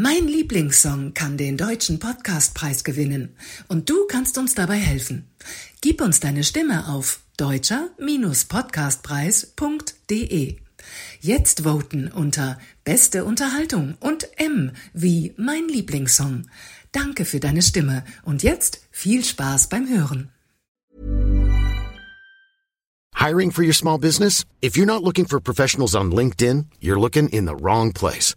Mein Lieblingssong kann den deutschen Podcastpreis gewinnen und du kannst uns dabei helfen. Gib uns deine Stimme auf deutscher-podcastpreis.de. Jetzt voten unter Beste Unterhaltung und M wie mein Lieblingssong. Danke für deine Stimme und jetzt viel Spaß beim Hören. Hiring for your small business? If you're not looking for professionals on LinkedIn, you're looking in the wrong place.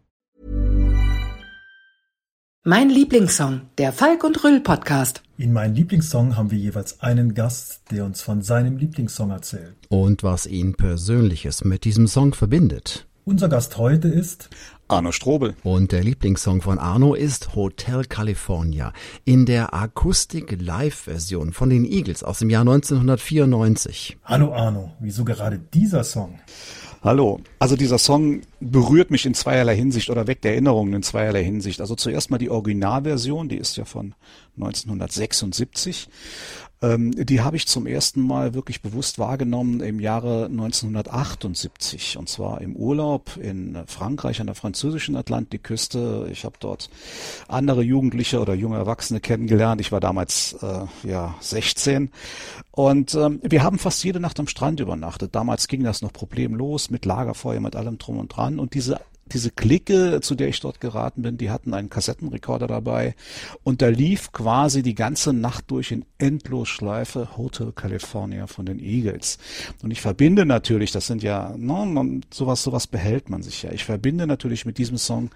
Mein Lieblingssong, der Falk und Rüll Podcast. In meinem Lieblingssong haben wir jeweils einen Gast, der uns von seinem Lieblingssong erzählt. Und was ihn Persönliches mit diesem Song verbindet. Unser Gast heute ist Arno Strobel. Und der Lieblingssong von Arno ist Hotel California in der Akustik-Live-Version von den Eagles aus dem Jahr 1994. Hallo Arno, wieso gerade dieser Song? Hallo. Also dieser Song berührt mich in zweierlei Hinsicht oder weckt Erinnerungen in zweierlei Hinsicht. Also zuerst mal die Originalversion, die ist ja von 1976. Ähm, die habe ich zum ersten Mal wirklich bewusst wahrgenommen im Jahre 1978 und zwar im Urlaub in Frankreich an der französischen Atlantikküste. Ich habe dort andere Jugendliche oder junge Erwachsene kennengelernt. Ich war damals äh, ja 16 und ähm, wir haben fast jede Nacht am Strand übernachtet. Damals ging das noch problemlos mit Lagerfeuer, mit allem drum und dran und diese diese Clique, zu der ich dort geraten bin, die hatten einen Kassettenrekorder dabei und da lief quasi die ganze Nacht durch in Endlosschleife Hotel California von den Eagles. Und ich verbinde natürlich, das sind ja, no, man, sowas, sowas behält man sich ja. Ich verbinde natürlich mit diesem Song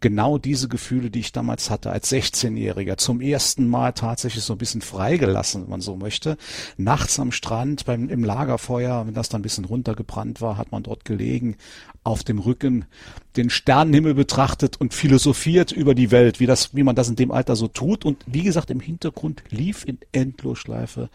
genau diese Gefühle, die ich damals hatte als 16-Jähriger. Zum ersten Mal tatsächlich so ein bisschen freigelassen, wenn man so möchte. Nachts am Strand, beim, im Lagerfeuer, wenn das dann ein bisschen runtergebrannt war, hat man dort gelegen, auf dem Rücken den Sternenhimmel betrachtet und philosophiert über die Welt, wie das, wie man das in dem Alter so tut. Und wie gesagt, im Hintergrund lief in Endlosschleife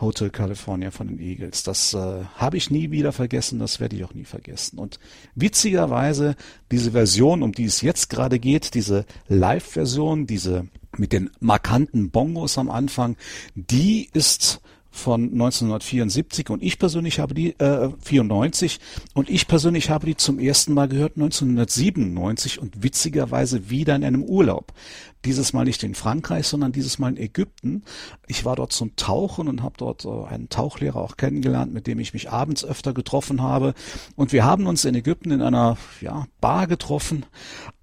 Hotel California von den Eagles. Das äh, habe ich nie wieder vergessen, das werde ich auch nie vergessen. Und witzigerweise, diese Version, um die es jetzt gerade geht, diese Live-Version, diese mit den markanten Bongos am Anfang, die ist von 1974 und ich persönlich habe die äh, 94 und ich persönlich habe die zum ersten Mal gehört 1997 und witzigerweise wieder in einem Urlaub. Dieses Mal nicht in Frankreich, sondern dieses Mal in Ägypten. Ich war dort zum Tauchen und habe dort äh, einen Tauchlehrer auch kennengelernt, mit dem ich mich abends öfter getroffen habe. Und wir haben uns in Ägypten in einer ja, Bar getroffen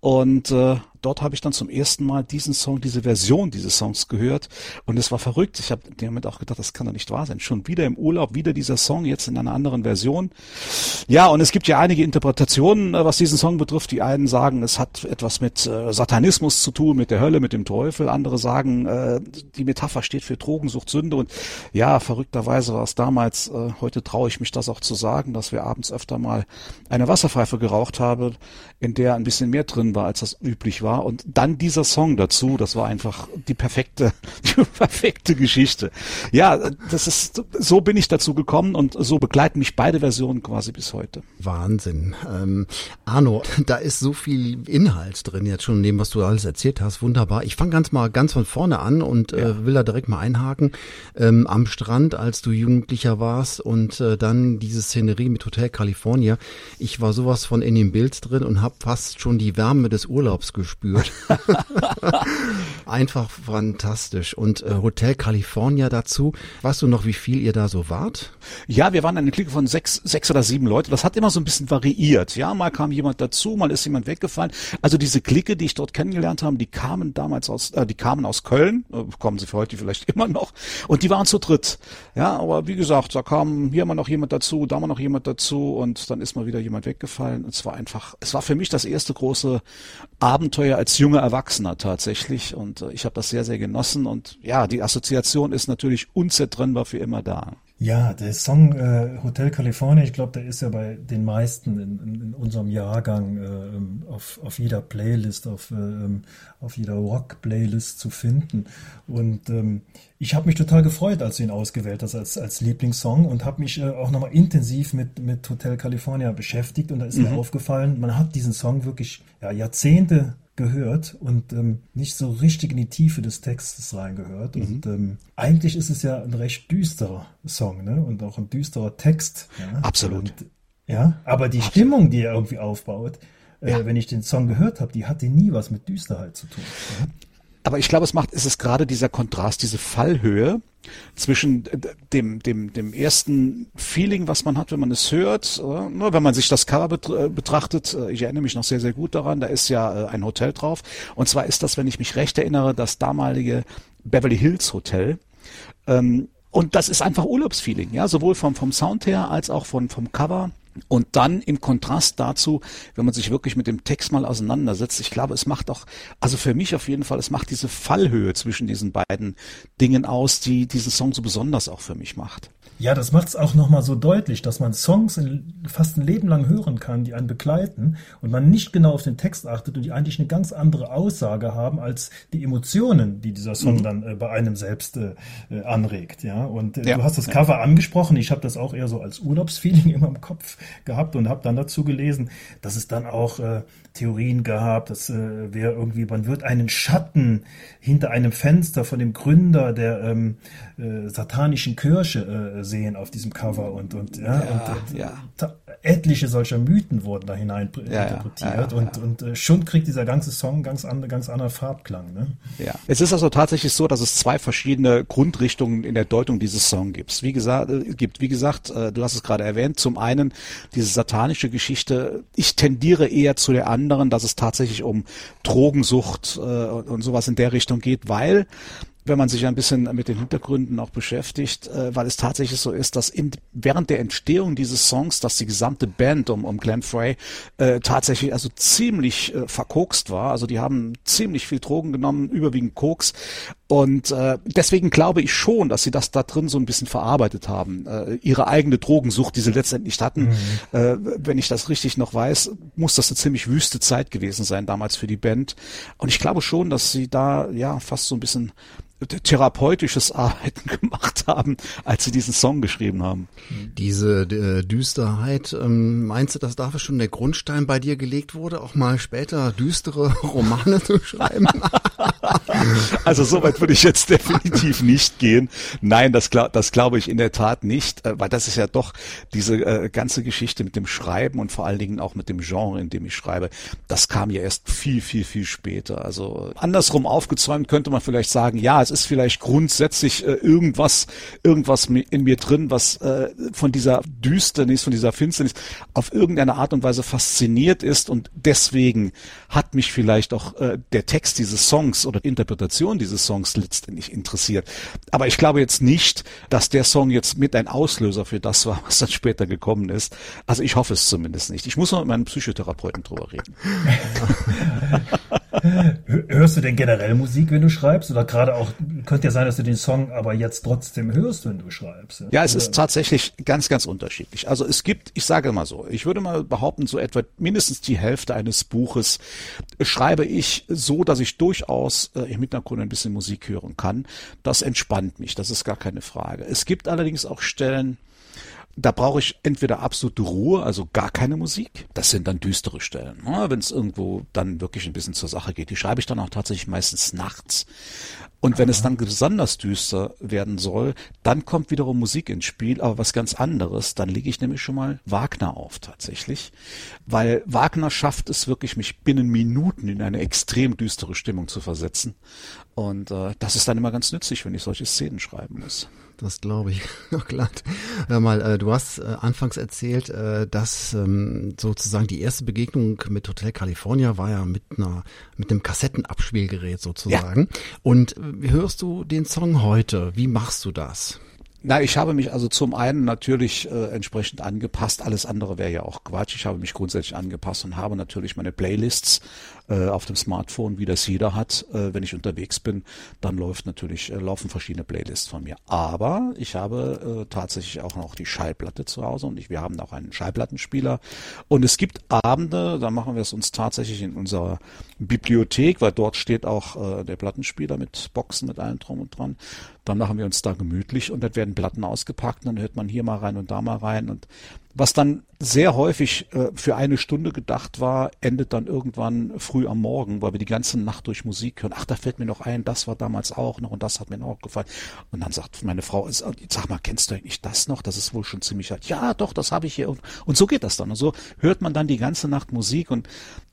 und äh, dort habe ich dann zum ersten Mal diesen Song, diese Version dieses Songs gehört und es war verrückt. Ich habe in dem Moment auch gedacht, das kann doch nicht wahr sein. Schon wieder im Urlaub, wieder dieser Song, jetzt in einer anderen Version. Ja, und es gibt ja einige Interpretationen, äh, was diesen Song betrifft. Die einen sagen, es hat etwas mit äh, Satanismus zu tun, mit der Hölle, mit dem Teufel. Andere sagen, äh, die Metapher steht für Drogensucht, Sünde und ja, verrückterweise war es damals, äh, heute traue ich mich das auch zu sagen, dass wir abends öfter mal eine Wasserpfeife geraucht haben, in der ein bisschen mehr drin war, als das üblich war. Und dann dieser Song dazu, das war einfach die perfekte, die perfekte Geschichte. Ja, das ist, so bin ich dazu gekommen und so begleiten mich beide Versionen quasi bis heute. Wahnsinn. Ähm, Arno, da ist so viel Inhalt drin jetzt schon dem, was du alles erzählt hast. Wunderbar. Ich fange ganz mal ganz von vorne an und äh, ja. äh, will da direkt mal einhaken. Ähm, am Strand, als du Jugendlicher warst und äh, dann diese Szenerie mit Hotel California. Ich war sowas von in dem Bild drin und habe fast schon die Wärme des Urlaubs gespürt. Einfach fantastisch. Und äh, Hotel California dazu. Weißt du noch, wie viel ihr da so wart? Ja, wir waren eine Clique von sechs, sechs oder sieben Leute. Das hat immer so ein bisschen variiert. Ja, mal kam jemand dazu, mal ist jemand weggefallen. Also diese Clique, die ich dort kennengelernt habe, die kamen damals aus, äh, die kamen aus Köln. Äh, kommen sie für heute vielleicht immer noch. Und die waren zu dritt. Ja, aber wie gesagt, da kam hier mal noch jemand dazu, da mal noch jemand dazu und dann ist mal wieder jemand weggefallen. Es war einfach, es war für mich das erste große Abenteuer als junger Erwachsener tatsächlich und äh, ich habe das sehr, sehr genossen und ja, die Assoziation ist natürlich unzertrennbar für immer da. Ja, der Song äh, Hotel California, ich glaube, der ist ja bei den meisten in, in, in unserem Jahrgang äh, auf, auf jeder Playlist, auf, äh, auf jeder Rock-Playlist zu finden. Und ähm, ich habe mich total gefreut, als du ihn ausgewählt hast als, als Lieblingssong und habe mich äh, auch nochmal intensiv mit, mit Hotel California beschäftigt. Und da ist mhm. mir aufgefallen, man hat diesen Song wirklich ja, Jahrzehnte gehört und ähm, nicht so richtig in die Tiefe des Textes reingehört. Mhm. Und ähm, eigentlich ist es ja ein recht düsterer Song, ne? Und auch ein düsterer Text. Ja? Absolut. Und, ja, aber die Absolut. Stimmung, die er irgendwie aufbaut, äh, ja. wenn ich den Song gehört habe, die hatte nie was mit Düsterheit zu tun. Aber ich glaube, es macht, es ist gerade dieser Kontrast, diese Fallhöhe zwischen dem, dem, dem ersten Feeling, was man hat, wenn man es hört, nur wenn man sich das Cover äh, betrachtet, äh, ich erinnere mich noch sehr, sehr gut daran, da ist ja äh, ein Hotel drauf. Und zwar ist das, wenn ich mich recht erinnere, das damalige Beverly Hills Hotel. Ähm, und das ist einfach Urlaubsfeeling, ja, sowohl vom, vom Sound her als auch von, vom Cover. Und dann im Kontrast dazu, wenn man sich wirklich mit dem Text mal auseinandersetzt, ich glaube, es macht auch, also für mich auf jeden Fall, es macht diese Fallhöhe zwischen diesen beiden Dingen aus, die diesen Song so besonders auch für mich macht. Ja, das macht es auch nochmal so deutlich, dass man Songs in, fast ein Leben lang hören kann, die einen begleiten und man nicht genau auf den Text achtet und die eigentlich eine ganz andere Aussage haben als die Emotionen, die dieser Song mhm. dann äh, bei einem selbst äh, äh anregt. Ja, und äh, ja. du hast das Cover ja. angesprochen. Ich habe das auch eher so als Urlaubsfeeling immer im Kopf gehabt und habe dann dazu gelesen, dass es dann auch äh, Theorien gab, dass äh, wer irgendwie, man wird einen Schatten hinter einem Fenster von dem Gründer der ähm, äh, satanischen Kirche äh, sehen auf diesem Cover und und ja, ja, und, ja. etliche solcher Mythen wurden da hinein interpretiert und und äh, schon kriegt dieser ganze Song ganz andere ganz anderen Farbklang. Ne? Ja, es ist also tatsächlich so, dass es zwei verschiedene Grundrichtungen in der Deutung dieses Songs gibt. Wie gesagt, äh, gibt wie gesagt, äh, du hast es gerade erwähnt. Zum einen diese satanische Geschichte. Ich tendiere eher zu der anderen, dass es tatsächlich um Drogensucht äh, und sowas in der Richtung geht, weil wenn man sich ein bisschen mit den Hintergründen auch beschäftigt, äh, weil es tatsächlich so ist, dass in, während der Entstehung dieses Songs, dass die gesamte Band um, um Glenn Frey äh, tatsächlich also ziemlich äh, verkokst war. Also die haben ziemlich viel Drogen genommen, überwiegend Koks. Und äh, deswegen glaube ich schon, dass sie das da drin so ein bisschen verarbeitet haben. Äh, ihre eigene Drogensucht, die sie letztendlich hatten. Mhm. Äh, wenn ich das richtig noch weiß, muss das eine ziemlich wüste Zeit gewesen sein damals für die Band. Und ich glaube schon, dass sie da ja fast so ein bisschen therapeutisches Arbeiten gemacht haben, als sie diesen Song geschrieben haben. Diese äh, Düsterheit, ähm, meinst du, dass dafür schon der Grundstein bei dir gelegt wurde, auch mal später düstere Romane zu schreiben? also so weit würde ich jetzt definitiv nicht gehen. Nein, das, glaub, das glaube ich in der Tat nicht, äh, weil das ist ja doch diese äh, ganze Geschichte mit dem Schreiben und vor allen Dingen auch mit dem Genre, in dem ich schreibe, das kam ja erst viel, viel, viel später. Also andersrum aufgezäumt könnte man vielleicht sagen, ja, es ist vielleicht grundsätzlich äh, irgendwas, irgendwas in mir drin, was äh, von dieser Düsternis, von dieser Finsternis auf irgendeine Art und Weise fasziniert ist und deswegen hat mich vielleicht auch äh, der Text dieses Songs oder Interpretation dieses Songs letztendlich interessiert. Aber ich glaube jetzt nicht, dass der Song jetzt mit ein Auslöser für das war, was dann später gekommen ist. Also ich hoffe es zumindest nicht. Ich muss noch mit meinem Psychotherapeuten drüber reden. Hörst du denn generell Musik, wenn du schreibst? Oder gerade auch, könnte ja sein, dass du den Song aber jetzt trotzdem hörst, wenn du schreibst. Ja, es ist tatsächlich ganz, ganz unterschiedlich. Also es gibt, ich sage mal so, ich würde mal behaupten, so etwa mindestens die Hälfte eines Buches schreibe ich so, dass ich durchaus äh, im Hintergrund ein bisschen Musik hören kann. Das entspannt mich, das ist gar keine Frage. Es gibt allerdings auch Stellen, da brauche ich entweder absolute Ruhe, also gar keine Musik. Das sind dann düstere Stellen. Ne? Wenn es irgendwo dann wirklich ein bisschen zur Sache geht. Die schreibe ich dann auch tatsächlich meistens nachts. Und wenn es dann besonders düster werden soll, dann kommt wiederum Musik ins Spiel, aber was ganz anderes. Dann lege ich nämlich schon mal Wagner auf tatsächlich, weil Wagner schafft es wirklich, mich binnen Minuten in eine extrem düstere Stimmung zu versetzen. Und äh, das ist dann immer ganz nützlich, wenn ich solche Szenen schreiben muss. Das glaube ich. Noch glatt. Hör mal, äh, du hast äh, anfangs erzählt, äh, dass ähm, sozusagen die erste Begegnung mit Hotel California war ja mit einer mit einem Kassettenabspielgerät sozusagen. Ja. Und wie hörst du den Song heute? Wie machst du das? Na, ich habe mich also zum einen natürlich äh, entsprechend angepasst. Alles andere wäre ja auch Quatsch. Ich habe mich grundsätzlich angepasst und habe natürlich meine Playlists äh, auf dem Smartphone, wie das jeder hat. Äh, wenn ich unterwegs bin, dann läuft natürlich, äh, laufen verschiedene Playlists von mir. Aber ich habe äh, tatsächlich auch noch die Schallplatte zu Hause und ich, wir haben auch einen Schallplattenspieler. Und es gibt Abende, da machen wir es uns tatsächlich in unserer Bibliothek, weil dort steht auch äh, der Plattenspieler mit Boxen, mit allem drum und dran. Dann machen wir uns da gemütlich und dann werden Platten ausgepackt, dann hört man hier mal rein und da mal rein und was dann sehr häufig äh, für eine Stunde gedacht war, endet dann irgendwann früh am Morgen, weil wir die ganze Nacht durch Musik hören. Ach, da fällt mir noch ein, das war damals auch noch und das hat mir auch gefallen. Und dann sagt meine Frau, sag mal, kennst du eigentlich das noch? Das ist wohl schon ziemlich alt. Ja, doch, das habe ich hier. Und, und so geht das dann. Und so hört man dann die ganze Nacht Musik und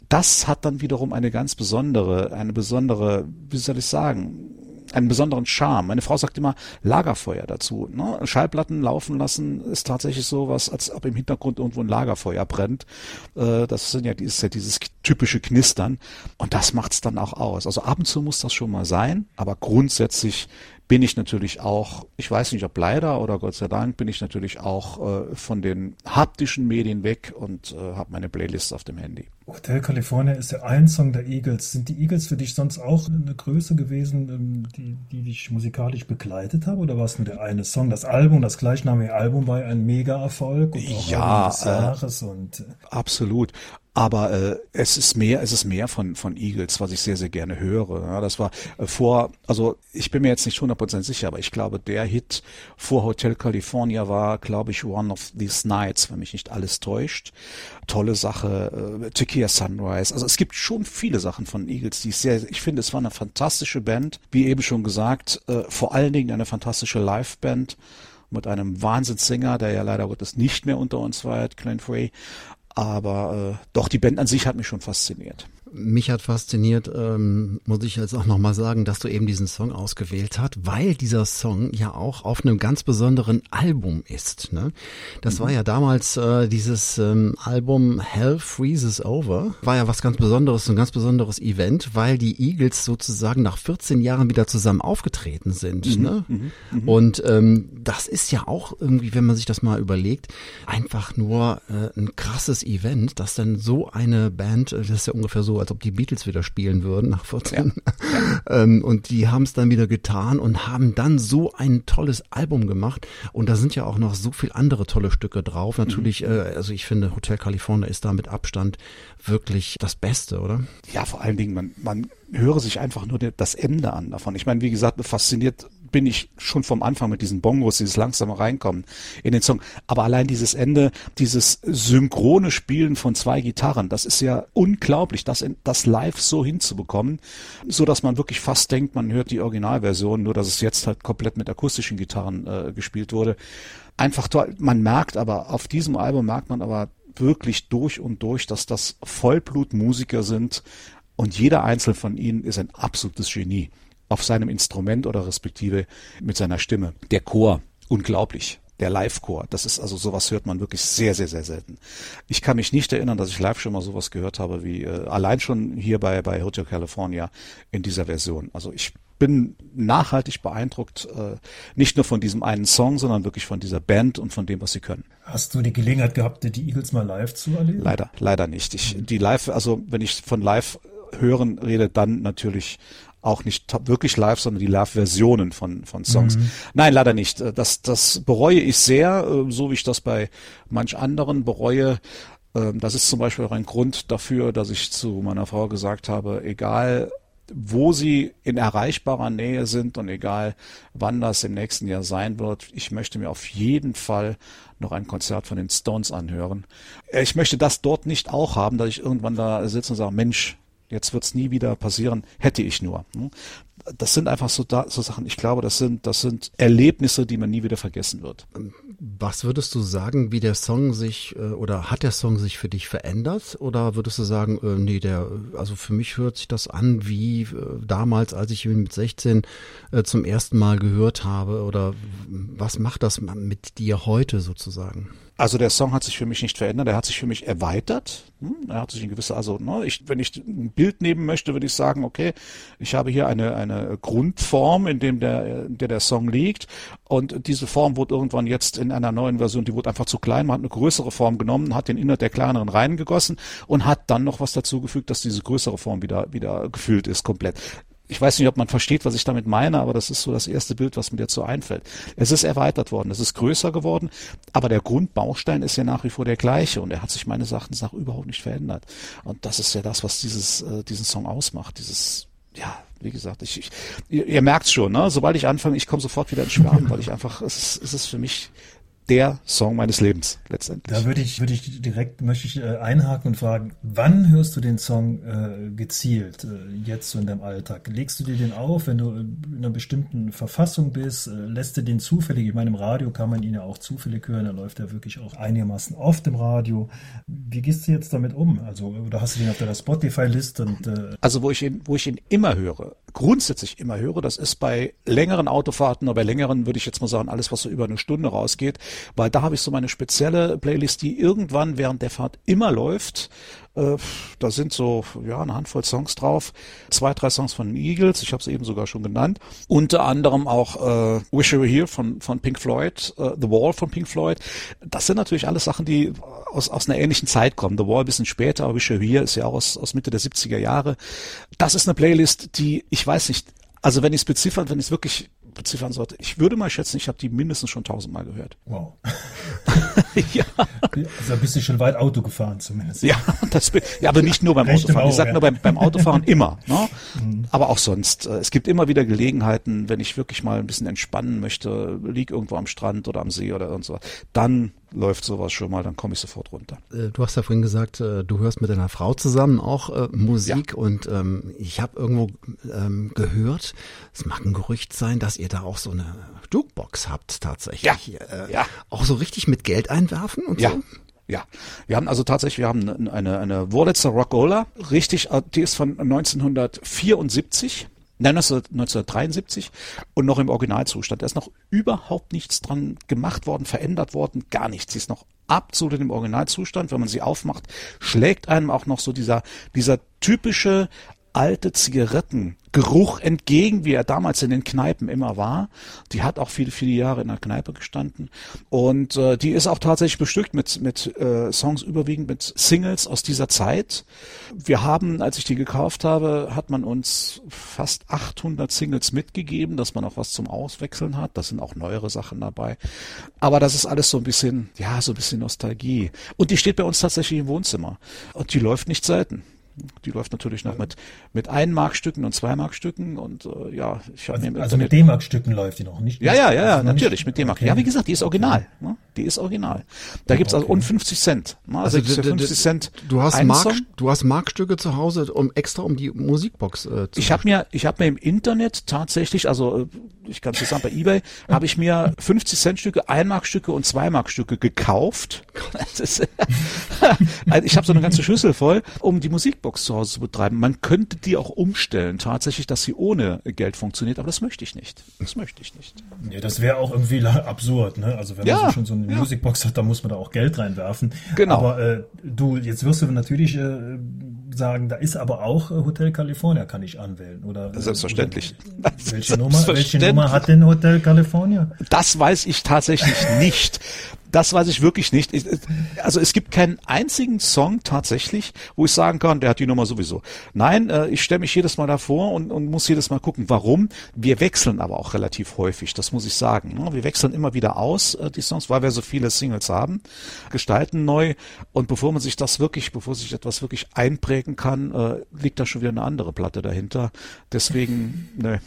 das hat dann wiederum eine ganz besondere, eine besondere, wie soll ich sagen, einen besonderen Charme. Meine Frau sagt immer Lagerfeuer dazu. Ne? Schallplatten laufen lassen ist tatsächlich so was, als ob im Hintergrund irgendwo ein Lagerfeuer brennt. Äh, das sind ja dieses, ja dieses typische Knistern. Und das macht's dann auch aus. Also ab und zu muss das schon mal sein, aber grundsätzlich bin ich natürlich auch, ich weiß nicht ob leider oder Gott sei Dank, bin ich natürlich auch äh, von den haptischen Medien weg und äh, habe meine Playlist auf dem Handy. Hotel California ist der ein Song der Eagles. Sind die Eagles für dich sonst auch eine Größe gewesen, ähm, die, die dich musikalisch begleitet haben? Oder war es nur der eine Song? Das Album, das gleichnamige Album war ein Mega-Erfolg und auch ja, des Jahres äh, und äh, absolut. Aber äh, es ist mehr, es ist mehr von von Eagles, was ich sehr sehr gerne höre. Ja, das war äh, vor, also ich bin mir jetzt nicht 100% sicher, aber ich glaube der Hit vor Hotel California war, glaube ich, One of These Nights, wenn mich nicht alles täuscht. Tolle Sache, äh, Tequila Sunrise. Also es gibt schon viele Sachen von Eagles, die ich sehr, ich finde, es war eine fantastische Band, wie eben schon gesagt, äh, vor allen Dingen eine fantastische Liveband mit einem Wahnsinnssänger, der ja leider Gottes nicht mehr unter uns war, Glenn Frey. Aber äh, doch, die Band an sich hat mich schon fasziniert. Mich hat fasziniert, ähm, muss ich jetzt auch nochmal sagen, dass du eben diesen Song ausgewählt hast, weil dieser Song ja auch auf einem ganz besonderen Album ist. Ne? Das mhm. war ja damals äh, dieses ähm, Album Hell Freezes Over. War ja was ganz Besonderes, ein ganz besonderes Event, weil die Eagles sozusagen nach 14 Jahren wieder zusammen aufgetreten sind. Mhm. Ne? Mhm. mhm. Und ähm, das ist ja auch irgendwie, wenn man sich das mal überlegt, einfach nur äh, ein krasses Event, dass dann so eine Band, äh, das ist ja ungefähr so als ob die Beatles wieder spielen würden nach 14. Ja. ähm, und die haben es dann wieder getan und haben dann so ein tolles Album gemacht. Und da sind ja auch noch so viel andere tolle Stücke drauf. Natürlich, mhm. äh, also ich finde, Hotel California ist da mit Abstand wirklich das Beste, oder? Ja, vor allen Dingen, man, man höre sich einfach nur das Ende an davon. Ich meine, wie gesagt, fasziniert bin ich schon vom Anfang mit diesen Bongos, dieses langsame Reinkommen in den Song. Aber allein dieses Ende, dieses synchrone Spielen von zwei Gitarren, das ist ja unglaublich, das, das live so hinzubekommen, so dass man wirklich fast denkt, man hört die Originalversion, nur dass es jetzt halt komplett mit akustischen Gitarren äh, gespielt wurde. Einfach toll. Man merkt aber, auf diesem Album merkt man aber wirklich durch und durch, dass das Vollblutmusiker sind und jeder einzelne von ihnen ist ein absolutes Genie auf seinem Instrument oder respektive mit seiner Stimme. Der Chor, unglaublich. Der Live-Chor, das ist also sowas hört man wirklich sehr, sehr, sehr selten. Ich kann mich nicht erinnern, dass ich live schon mal sowas gehört habe wie äh, allein schon hier bei bei Hotel California in dieser Version. Also ich bin nachhaltig beeindruckt, äh, nicht nur von diesem einen Song, sondern wirklich von dieser Band und von dem, was sie können. Hast du die Gelegenheit gehabt, die Eagles mal live zu erleben? Leider, leider nicht. Ich, die live, also wenn ich von live hören rede, dann natürlich auch nicht wirklich live, sondern die Live-Versionen von, von Songs. Mhm. Nein, leider nicht. Das, das bereue ich sehr, äh, so wie ich das bei manch anderen bereue. Ähm, das ist zum Beispiel auch ein Grund dafür, dass ich zu meiner Frau gesagt habe, egal wo sie in erreichbarer Nähe sind und egal wann das im nächsten Jahr sein wird, ich möchte mir auf jeden Fall noch ein Konzert von den Stones anhören. Ich möchte das dort nicht auch haben, dass ich irgendwann da sitze und sage, Mensch, jetzt wird's nie wieder passieren, hätte ich nur. Hm? Das sind einfach so, da, so Sachen, ich glaube, das sind, das sind Erlebnisse, die man nie wieder vergessen wird. Was würdest du sagen, wie der Song sich äh, oder hat der Song sich für dich verändert? Oder würdest du sagen, äh, nee, der, also für mich hört sich das an wie äh, damals, als ich ihn mit 16 zum ersten Mal gehört habe? Oder was macht das mit dir heute sozusagen? Also der Song hat sich für mich nicht verändert, er hat sich für mich erweitert. Hm, er hat sich in gewisser, also ne, ich, wenn ich ein Bild nehmen möchte, würde ich sagen, okay, ich habe hier eine eine Grundform, in dem der in der der Song liegt und diese Form wurde irgendwann jetzt in einer neuen Version, die wurde einfach zu klein, man hat eine größere Form genommen, hat den Inhalt der kleineren reingegossen und hat dann noch was dazu gefügt, dass diese größere Form wieder wieder gefüllt ist komplett ich weiß nicht, ob man versteht, was ich damit meine, aber das ist so das erste Bild, was mir dazu einfällt. Es ist erweitert worden, es ist größer geworden, aber der Grundbaustein ist ja nach wie vor der gleiche und er hat sich meines Erachtens nach überhaupt nicht verändert. Und das ist ja das, was dieses, äh, diesen Song ausmacht, dieses, ja, wie gesagt, ich, ich ihr, ihr merkt schon, ne? sobald ich anfange, ich komme sofort wieder ins Schwärmen, weil ich einfach, es ist, es ist für mich der Song meines Lebens letztendlich. Da würde ich, würde ich direkt, möchte ich äh, einhaken und fragen, wann hörst du den Song äh, gezielt, äh, jetzt so in deinem Alltag? Legst du dir den auf, wenn du in einer bestimmten Verfassung bist? Äh, lässt du den zufällig? Ich meine, im Radio kann man ihn ja auch zufällig hören, er läuft ja wirklich auch einigermaßen oft im Radio. Wie gehst du jetzt damit um? Also, oder hast du den auf deiner Spotify-Liste? Äh also, wo ich ihn, wo ich ihn immer höre, grundsätzlich immer höre, das ist bei längeren Autofahrten oder bei längeren, würde ich jetzt mal sagen, alles, was so über eine Stunde rausgeht, weil da habe ich so meine spezielle Playlist, die irgendwann während der Fahrt immer läuft. Äh, da sind so ja eine Handvoll Songs drauf, zwei, drei Songs von Eagles, ich habe es eben sogar schon genannt, unter anderem auch äh, Wish You Were Here von von Pink Floyd, äh, The Wall von Pink Floyd. Das sind natürlich alles Sachen, die aus aus einer ähnlichen Zeit kommen. The Wall ein bisschen später, aber Wish You Were Here ist ja auch aus aus Mitte der 70er Jahre. Das ist eine Playlist, die ich weiß nicht, also wenn ich es beziffern, wenn ich es wirklich beziffern sollte, ich würde mal schätzen, ich habe die mindestens schon tausendmal gehört. Wow. ja. Also bist du schon weit Auto gefahren zumindest. Ja, das ja aber nicht nur beim Recht Autofahren. ich sage ja. nur beim, beim Autofahren immer. Ne? Mhm. Aber auch sonst. Äh, es gibt immer wieder Gelegenheiten, wenn ich wirklich mal ein bisschen entspannen möchte, lieg irgendwo am Strand oder am See oder irgend so, dann läuft sowas schon mal, dann komme ich sofort runter. Äh, du hast ja vorhin gesagt, äh, du hörst mit deiner Frau zusammen auch äh, Musik ja. und ähm, ich habe irgendwo ähm, gehört, es mag ein Gerücht sein, dass ihr da auch so eine Jukebox habt tatsächlich. Ja. Ja. Auch so richtig mit Geld einwerfen und ja. so? Ja, wir haben also tatsächlich, wir haben eine, eine Wurlitzer Rockola, richtig, die ist von 1974 Nein, 1973 und noch im Originalzustand. Da ist noch überhaupt nichts dran gemacht worden, verändert worden, gar nichts. Sie ist noch absolut im Originalzustand. Wenn man sie aufmacht, schlägt einem auch noch so dieser, dieser typische alte Zigarettengeruch entgegen, wie er damals in den Kneipen immer war. Die hat auch viele, viele Jahre in der Kneipe gestanden. Und äh, die ist auch tatsächlich bestückt mit, mit äh, Songs überwiegend mit Singles aus dieser Zeit. Wir haben, als ich die gekauft habe, hat man uns fast 800 Singles mitgegeben, dass man auch was zum Auswechseln hat. Das sind auch neuere Sachen dabei. Aber das ist alles so ein bisschen, ja, so ein bisschen Nostalgie. Und die steht bei uns tatsächlich im Wohnzimmer. Und die läuft nicht selten. Die läuft natürlich noch mit, mit Ein-Mark-Stücken und Zwei-Mark-Stücken und äh, ja, ich habe also, mir Also mit D-Mark-Stücken läuft die noch nicht? Ja, ja, ja, ja natürlich nicht, mit D-Mark. Okay. Ja, wie gesagt, die ist original. Ne? Die ist original. Da gibt's also okay. also und 50 Cent. Ne? Also, also 50 Cent. Du hast Mark, du hast Markstücke zu Hause, um extra um die Musikbox äh, zu Ich habe mir, ich habe mir im Internet tatsächlich, also äh, ich kann zusammen bei eBay, habe ich mir 50 Cent Stücke, 1 Mark Stücke und 2 Mark Stücke gekauft. Ist, also ich habe so eine ganze Schüssel voll, um die Musikbox zu Hause zu betreiben. Man könnte die auch umstellen, tatsächlich, dass sie ohne Geld funktioniert, aber das möchte ich nicht. Das möchte ich nicht. Nee, das wäre auch irgendwie absurd, ne? Also wenn ja, man so schon so eine ja. Musikbox hat, dann muss man da auch Geld reinwerfen. Genau. Aber äh, du, jetzt wirst du natürlich äh, sagen, da ist aber auch äh, Hotel California kann ich anwählen, oder? Selbstverständlich. Welche, Nummer, welche Nummer hat denn Hotel California? Das weiß ich tatsächlich nicht. Das weiß ich wirklich nicht. Also es gibt keinen einzigen Song tatsächlich, wo ich sagen kann, der hat die Nummer sowieso. Nein, äh, ich stelle mich jedes Mal davor und, und muss jedes Mal gucken, warum. Wir wechseln aber auch relativ häufig, das muss ich sagen. Ne? Wir wechseln immer wieder aus, äh, die Songs, weil wir so viele Singles haben, gestalten neu und bevor man sich das wirklich, bevor sich etwas wirklich einprägen kann, äh, liegt da schon wieder eine andere Platte dahinter. Deswegen, ne.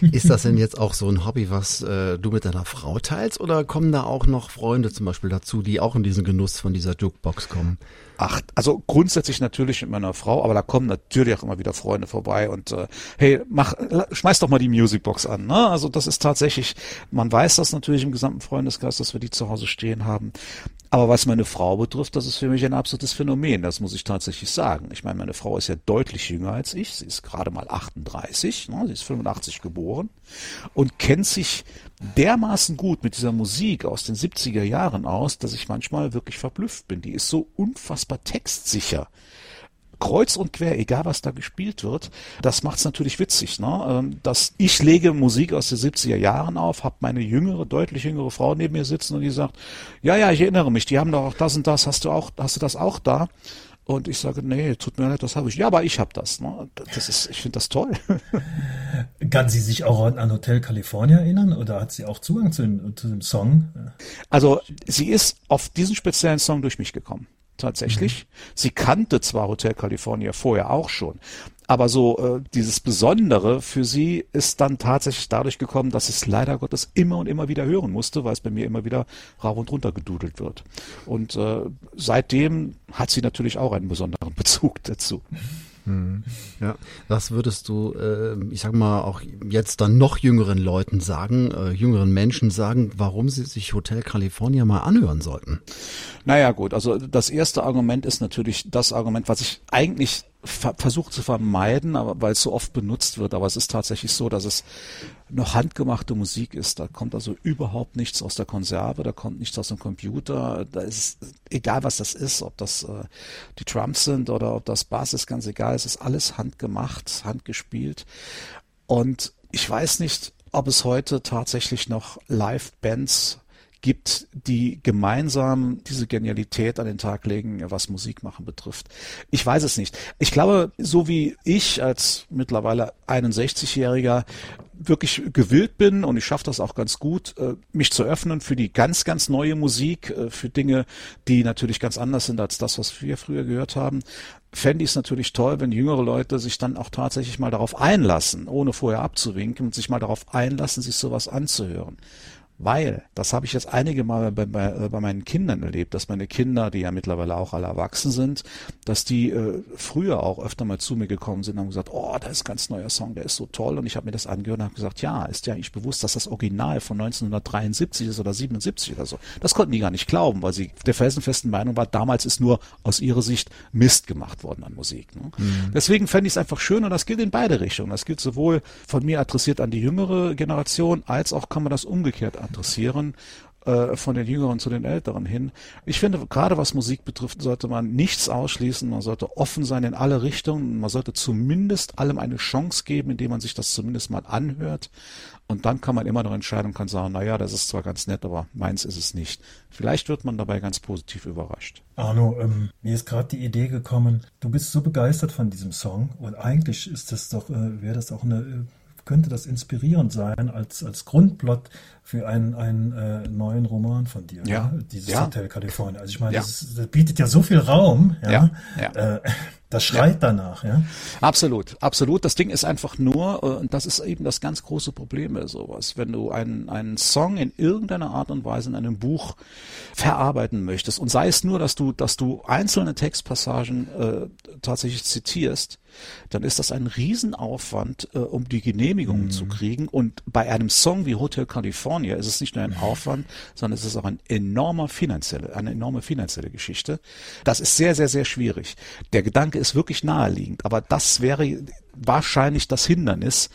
Ist das denn jetzt auch so ein Hobby, was äh, du mit deiner Frau teilst oder kommen da auch noch Freunde zum Beispiel dazu, die auch in diesen Genuss von dieser Jukebox kommen? Ach, also grundsätzlich natürlich mit meiner Frau, aber da kommen natürlich auch immer wieder Freunde vorbei und äh, hey, mach, schmeiß doch mal die Musicbox an. Ne? Also das ist tatsächlich, man weiß das natürlich im gesamten Freundeskreis, dass wir die zu Hause stehen haben. Aber was meine Frau betrifft, das ist für mich ein absolutes Phänomen, das muss ich tatsächlich sagen. Ich meine, meine Frau ist ja deutlich jünger als ich, sie ist gerade mal 38, ne? sie ist 85 geboren und kennt sich dermaßen gut mit dieser Musik aus den 70er Jahren aus, dass ich manchmal wirklich verblüfft bin. Die ist so unfassbar textsicher kreuz und quer, egal was da gespielt wird, das macht's natürlich witzig, ne? Ähm, dass ich lege Musik aus den 70er Jahren auf, habe meine jüngere, deutlich jüngere Frau neben mir sitzen und die sagt, ja, ja, ich erinnere mich, die haben doch auch das und das, hast du auch, hast du das auch da? Und ich sage, nee, tut mir leid, das habe ich. Ja, aber ich habe das. Ne? Das ist, ich finde das toll. Kann sie sich auch an Hotel California erinnern oder hat sie auch Zugang zu dem, zu dem Song? Also sie ist auf diesen speziellen Song durch mich gekommen tatsächlich. Mhm. Sie kannte zwar Hotel California vorher auch schon, aber so äh, dieses Besondere für sie ist dann tatsächlich dadurch gekommen, dass es leider Gottes immer und immer wieder hören musste, weil es bei mir immer wieder rauf und runter gedudelt wird. Und äh, seitdem hat sie natürlich auch einen besonderen Bezug dazu. Hm. Ja, was würdest du, äh, ich sag mal, auch jetzt dann noch jüngeren Leuten sagen, äh, jüngeren Menschen sagen, warum sie sich Hotel California mal anhören sollten? Naja, gut, also das erste Argument ist natürlich das Argument, was ich eigentlich versucht zu vermeiden, aber weil es so oft benutzt wird. Aber es ist tatsächlich so, dass es noch handgemachte Musik ist. Da kommt also überhaupt nichts aus der Konserve, da kommt nichts aus dem Computer. Da ist egal, was das ist, ob das äh, die Trumps sind oder ob das Bass ist, ganz egal. Es ist alles handgemacht, handgespielt. Und ich weiß nicht, ob es heute tatsächlich noch Live-Bands gibt, die gemeinsam diese Genialität an den Tag legen, was Musik machen betrifft. Ich weiß es nicht. Ich glaube, so wie ich als mittlerweile 61-Jähriger wirklich gewillt bin und ich schaffe das auch ganz gut, äh, mich zu öffnen für die ganz, ganz neue Musik, äh, für Dinge, die natürlich ganz anders sind als das, was wir früher gehört haben, fände ich es natürlich toll, wenn jüngere Leute sich dann auch tatsächlich mal darauf einlassen, ohne vorher abzuwinken und sich mal darauf einlassen, sich sowas anzuhören. Weil, das habe ich jetzt einige Mal bei, bei, äh, bei, meinen Kindern erlebt, dass meine Kinder, die ja mittlerweile auch alle erwachsen sind, dass die äh, früher auch öfter mal zu mir gekommen sind und haben gesagt, oh, da ist ein ganz neuer Song, der ist so toll. Und ich habe mir das angehört und habe gesagt, ja, ist ja eigentlich bewusst, dass das Original von 1973 ist oder 77 oder so. Das konnten die gar nicht glauben, weil sie der felsenfesten Meinung war, damals ist nur aus ihrer Sicht Mist gemacht worden an Musik. Ne? Mhm. Deswegen fände ich es einfach schön und das gilt in beide Richtungen. Das gilt sowohl von mir adressiert an die jüngere Generation, als auch kann man das umgekehrt adressieren äh, von den Jüngeren zu den Älteren hin. Ich finde, gerade was Musik betrifft, sollte man nichts ausschließen. Man sollte offen sein in alle Richtungen. Man sollte zumindest allem eine Chance geben, indem man sich das zumindest mal anhört. Und dann kann man immer noch entscheiden und kann sagen, na ja, das ist zwar ganz nett, aber meins ist es nicht. Vielleicht wird man dabei ganz positiv überrascht. Arno, ähm, mir ist gerade die Idee gekommen, du bist so begeistert von diesem Song und eigentlich ist das doch, äh, wäre das auch eine äh, könnte das inspirierend sein als, als Grundplot für einen, einen äh, neuen Roman von dir, ja. Ne? dieses ja. Hotel California. Also ich meine, ja. das, das, bietet ja so viel Raum, ja, ja. ja. Äh, das schreit ja. danach, ja. Absolut, absolut. Das Ding ist einfach nur, äh, und das ist eben das ganz große Problem bei sowas, wenn du einen, einen Song in irgendeiner Art und Weise in einem Buch verarbeiten möchtest und sei es nur, dass du, dass du einzelne Textpassagen äh, tatsächlich zitierst, dann ist das ein Riesenaufwand, äh, um die Genehmigung mhm. zu kriegen. Und bei einem Song wie Hotel California ist es nicht nur ein mhm. Aufwand, sondern es ist auch ein enormer finanzielle, eine enorme finanzielle Geschichte. Das ist sehr, sehr, sehr schwierig. Der Gedanke Gedanke ist wirklich naheliegend, aber das wäre wahrscheinlich das Hindernis,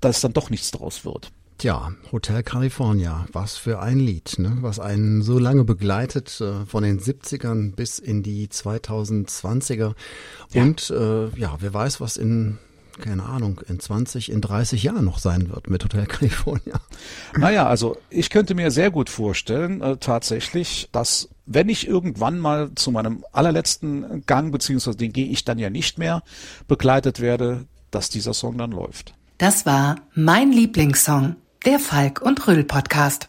dass dann doch nichts draus wird. Tja, Hotel California, was für ein Lied, ne? was einen so lange begleitet, äh, von den 70ern bis in die 2020er. Ja. Und äh, ja, wer weiß, was in keine Ahnung, in 20, in 30 Jahren noch sein wird mit Hotel California. Naja, also ich könnte mir sehr gut vorstellen, äh, tatsächlich, dass wenn ich irgendwann mal zu meinem allerletzten Gang, beziehungsweise den gehe ich dann ja nicht mehr, begleitet werde, dass dieser Song dann läuft. Das war mein Lieblingssong, der Falk und Rüll Podcast.